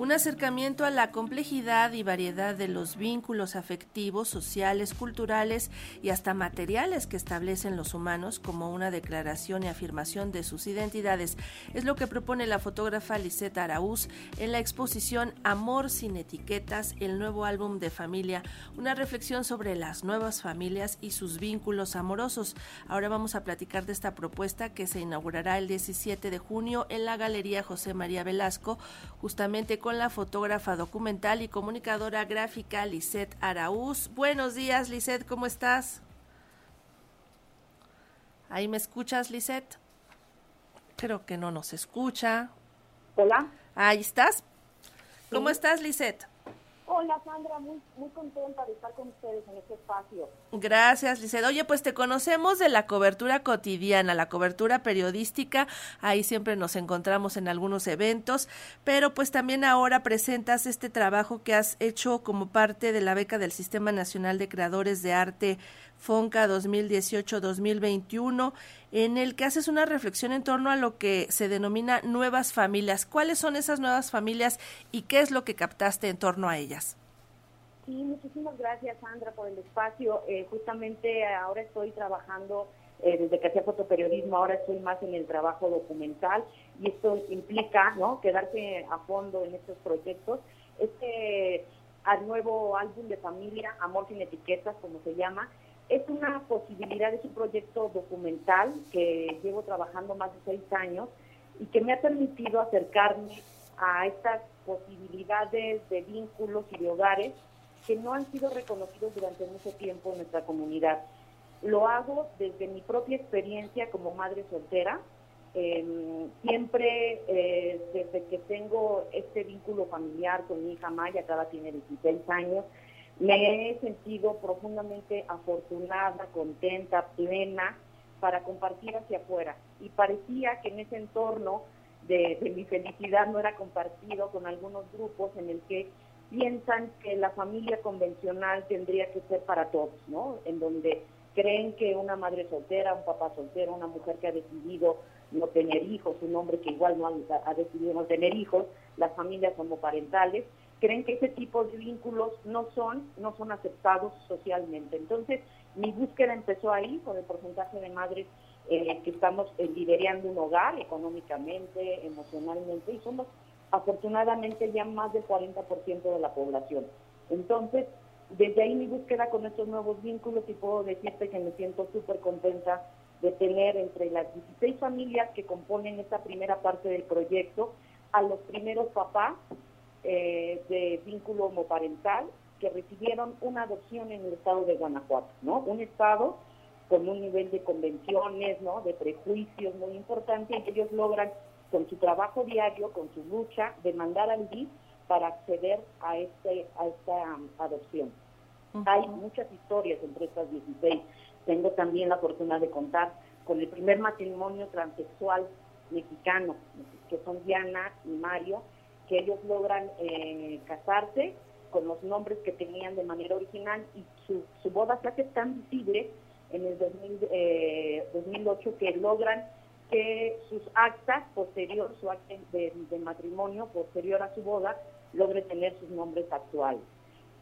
un acercamiento a la complejidad y variedad de los vínculos afectivos, sociales, culturales y hasta materiales que establecen los humanos como una declaración y afirmación de sus identidades. Es lo que propone la fotógrafa Lisette Araúz en la exposición Amor sin etiquetas, el nuevo álbum de familia, una reflexión sobre las nuevas familias y sus vínculos amorosos. Ahora vamos a platicar de esta propuesta que se inaugurará el 17 de junio en la Galería José María Velasco, justamente con la fotógrafa documental y comunicadora gráfica Lisette Araúz. Buenos días, Lisette, ¿cómo estás? ¿Ahí me escuchas, Lisette? Creo que no nos escucha. Hola. Ahí estás. ¿Cómo estás, Lisette? Hola Sandra, muy, muy contenta de estar con ustedes en este espacio. Gracias, Liced. Oye, pues te conocemos de la cobertura cotidiana, la cobertura periodística, ahí siempre nos encontramos en algunos eventos, pero pues también ahora presentas este trabajo que has hecho como parte de la beca del Sistema Nacional de Creadores de Arte FONCA 2018-2021, en el que haces una reflexión en torno a lo que se denomina nuevas familias. ¿Cuáles son esas nuevas familias y qué es lo que captaste en torno a ellas? Sí, muchísimas gracias Sandra por el espacio. Eh, justamente ahora estoy trabajando, eh, desde que hacía fotoperiodismo, ahora estoy más en el trabajo documental y esto implica ¿no? quedarse a fondo en estos proyectos. Este al nuevo álbum de familia, Amor sin etiquetas, como se llama, es una posibilidad, es un proyecto documental que llevo trabajando más de seis años y que me ha permitido acercarme a estas posibilidades de vínculos y de hogares que no han sido reconocidos durante mucho tiempo en nuestra comunidad. Lo hago desde mi propia experiencia como madre soltera. Em, siempre eh, desde que tengo este vínculo familiar con mi hija Maya, que ahora tiene 16 años, me he sentido profundamente afortunada, contenta, plena para compartir hacia afuera. Y parecía que en ese entorno de, mi felicidad no era compartido con algunos grupos en el que piensan que la familia convencional tendría que ser para todos, ¿no? En donde creen que una madre soltera, un papá soltero, una mujer que ha decidido no tener hijos, un hombre que igual no ha, ha decidido no tener hijos, las familias homoparentales, creen que ese tipo de vínculos no son, no son aceptados socialmente. Entonces, mi búsqueda empezó ahí, con el porcentaje de madres eh, que estamos eh, liderando un hogar económicamente, emocionalmente, y somos afortunadamente ya más del 40% de la población. Entonces, desde ahí mi búsqueda con estos nuevos vínculos y puedo decirte que me siento súper contenta de tener entre las 16 familias que componen esta primera parte del proyecto a los primeros papás eh, de vínculo homoparental que recibieron una adopción en el estado de Guanajuato, ¿no? Un estado con un nivel de convenciones, ¿no? De prejuicios muy importante y ellos logran con su trabajo diario, con su lucha, demandar al DIF para acceder a, este, a esta um, adopción. Hay muchas historias entre estas 16. Tengo también la fortuna de contar con el primer matrimonio transexual mexicano, que son Diana y Mario, que ellos logran eh, casarse con los nombres que tenían de manera original y su, boda se hace tan visible en el 2008 eh, que logran que sus actas posterior, su acta de, matrimonio posterior a su boda, logre tener sus nombres actuales.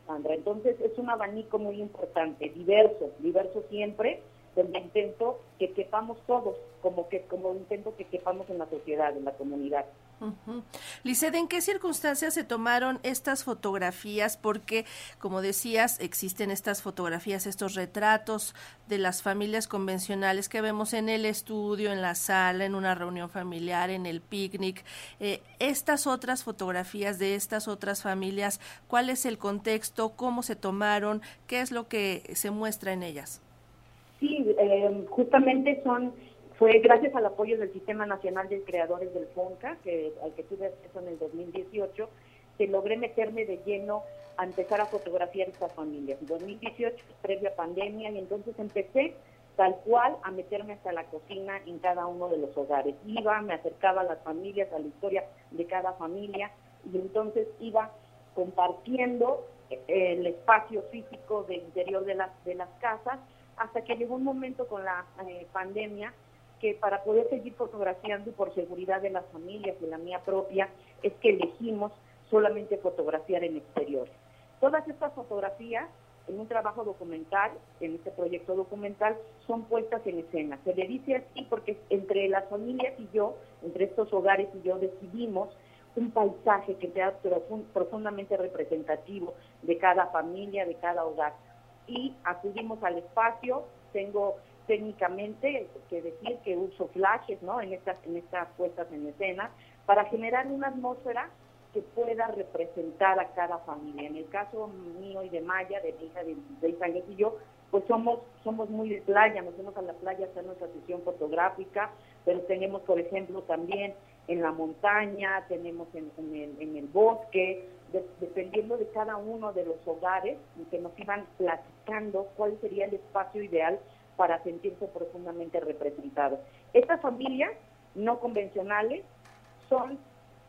Sandra, entonces es un abanico muy importante, diverso, diverso siempre, donde intento que quepamos todos, como que como intento que quepamos en la sociedad, en la comunidad. Uh ¿en qué circunstancias se tomaron estas fotografías? Porque, como decías, existen estas fotografías, estos retratos de las familias convencionales que vemos en el estudio, en la sala, en una reunión familiar, en el picnic. Eh, estas otras fotografías de estas otras familias, ¿cuál es el contexto? ¿Cómo se tomaron? ¿Qué es lo que se muestra en ellas? Sí, eh, justamente son fue gracias al apoyo del Sistema Nacional de Creadores del FONCA, que, al que tuve acceso en el 2018, que logré meterme de lleno a empezar a fotografiar estas familias. En 2018, previa pandemia, y entonces empecé tal cual a meterme hasta la cocina en cada uno de los hogares. Iba, me acercaba a las familias, a la historia de cada familia, y entonces iba compartiendo eh, el espacio físico del interior de las, de las casas, hasta que llegó un momento con la eh, pandemia que para poder seguir fotografiando por seguridad de las familias y la mía propia, es que elegimos solamente fotografiar en exteriores. Todas estas fotografías en un trabajo documental, en este proyecto documental, son puestas en escena. Se le dice así porque entre las familias y yo, entre estos hogares y yo, decidimos un paisaje que sea profundamente representativo de cada familia, de cada hogar. Y acudimos al espacio, tengo técnicamente que decir que uso flashes ¿no? en, estas, en estas puestas en escena para generar una atmósfera que pueda representar a cada familia. En el caso mío y de Maya, de mi hija de 16 años y yo, pues somos somos muy de playa, nos vamos a la playa a hacer nuestra sesión fotográfica, pero tenemos, por ejemplo, también en la montaña, tenemos en, en, el, bosque, dependiendo de cada uno de los hogares, que nos iban platicando cuál sería el espacio ideal para sentirse profundamente representados. Estas familias no convencionales son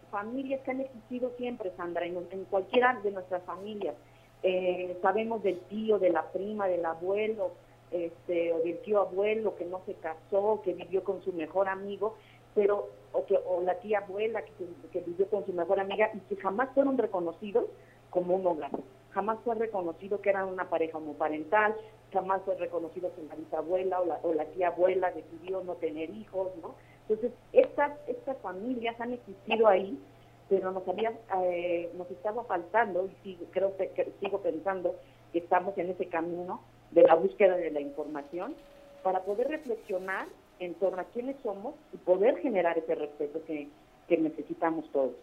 familias que han existido siempre, Sandra, en, cualquiera de nuestras familias. Eh, sabemos del tío, de la prima, del abuelo, este, o del tío abuelo que no se casó, que vivió con su mejor amigo, pero o, que, o la tía abuela que, que vivió con su mejor amiga y que jamás fueron reconocidos como un hogar. Jamás fue reconocido que eran una pareja homoparental, jamás fue reconocido que la bisabuela o la, tía abuela decidió no tener hijos, ¿no? Entonces, estas, estas familias han existido ahí, pero nos había, eh, nos estaba faltando, y creo que, sigo pensando que estamos en ese camino de la búsqueda de la información, para poder reflexionar en torno a quiénes somos y poder generar ese respeto que necesitamos todos.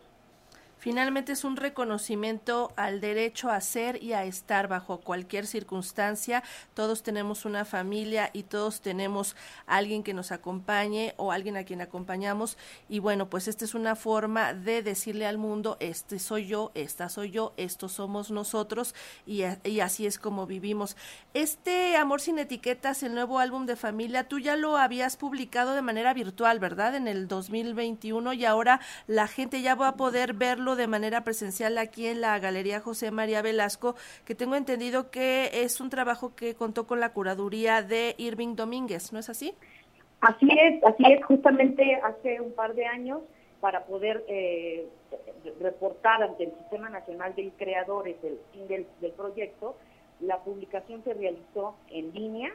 Finalmente es un reconocimiento al derecho a ser y a estar bajo cualquier circunstancia. Todos tenemos una familia y todos tenemos alguien que nos acompañe o alguien a quien acompañamos. Y bueno, pues esta es una forma de decirle al mundo, este soy yo, esta soy yo, estos somos nosotros y, así es como vivimos. Este Amor sin etiquetas, el nuevo álbum de familia, tú ya lo habías publicado de manera virtual, ¿verdad? En el 2021 y ahora la gente ya va a poder verlo de manera presencial aquí en la Galería José María Velasco, que tengo entendido que es un trabajo que contó con la curaduría de Irving Domínguez, ¿no es así? Así es, así es, justamente hace un par de años para poder eh, reportar ante el Sistema Nacional de Creadores del, del, del proyecto, la publicación se realizó en línea,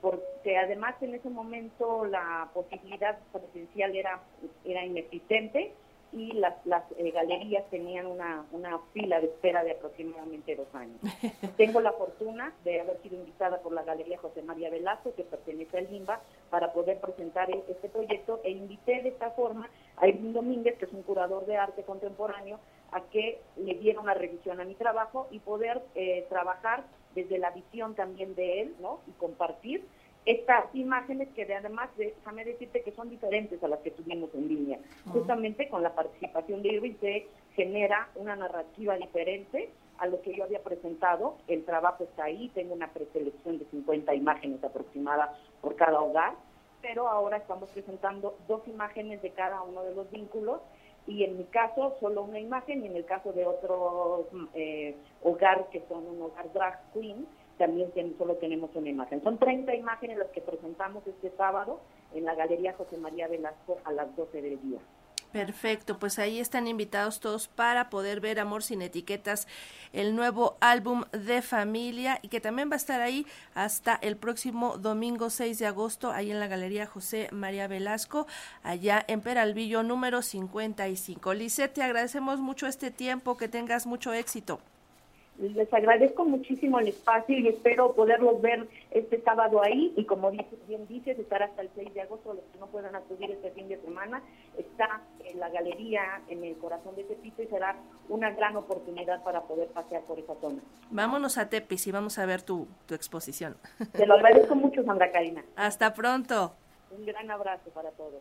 porque además en ese momento la posibilidad presencial era, era inexistente y las, las eh, galerías tenían una, una fila de espera de aproximadamente dos años. Tengo la fortuna de haber sido invitada por la Galería José María Velasco, que pertenece al LIMBA, para poder presentar e, este proyecto e invité de esta forma a Edwin Domínguez, que es un curador de arte contemporáneo, a que le diera una revisión a mi trabajo y poder eh, trabajar desde la visión también de él, ¿no? Y compartir estas imágenes que además, déjame decirte que son diferentes a las que tuvimos en línea. Justamente con la participación de Irving se genera una narrativa diferente a lo que yo había presentado. El trabajo está ahí, tengo una preselección de 50 imágenes aproximadas por cada hogar, pero ahora estamos presentando dos imágenes de cada uno de los vínculos y en mi caso solo una imagen y en el caso de otro eh, hogar que son un hogar drag queen, también solo tenemos una imagen. Son 30 imágenes las que presentamos este sábado en la Galería José María Velasco a las 12 del día. Perfecto, pues ahí están invitados todos para poder ver Amor sin etiquetas, el nuevo álbum de familia y que también va a estar ahí hasta el próximo domingo 6 de agosto, ahí en la Galería José María Velasco, allá en Peralvillo número 55. Lisette, te agradecemos mucho este tiempo, que tengas mucho éxito. Les agradezco muchísimo el espacio y espero poderlos ver este sábado ahí y como bien dices, estar hasta el 6 de agosto, los que no puedan acudir este fin de semana, está en la galería en el corazón de Tepito y será una gran oportunidad para poder pasear por esa zona. Vámonos a Tepis y vamos a ver tu, tu exposición. Te lo agradezco mucho, Sandra Karina. Hasta pronto. Un gran abrazo para todos.